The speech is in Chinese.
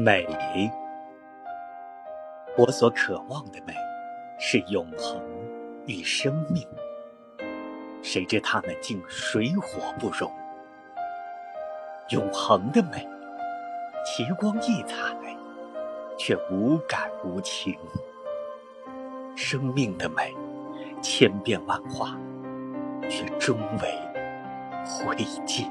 美我所渴望的美，是永恒与生命。谁知他们竟水火不容，永恒的美，奇光异彩，却无感无情；生命的美，千变万化，却终为灰烬。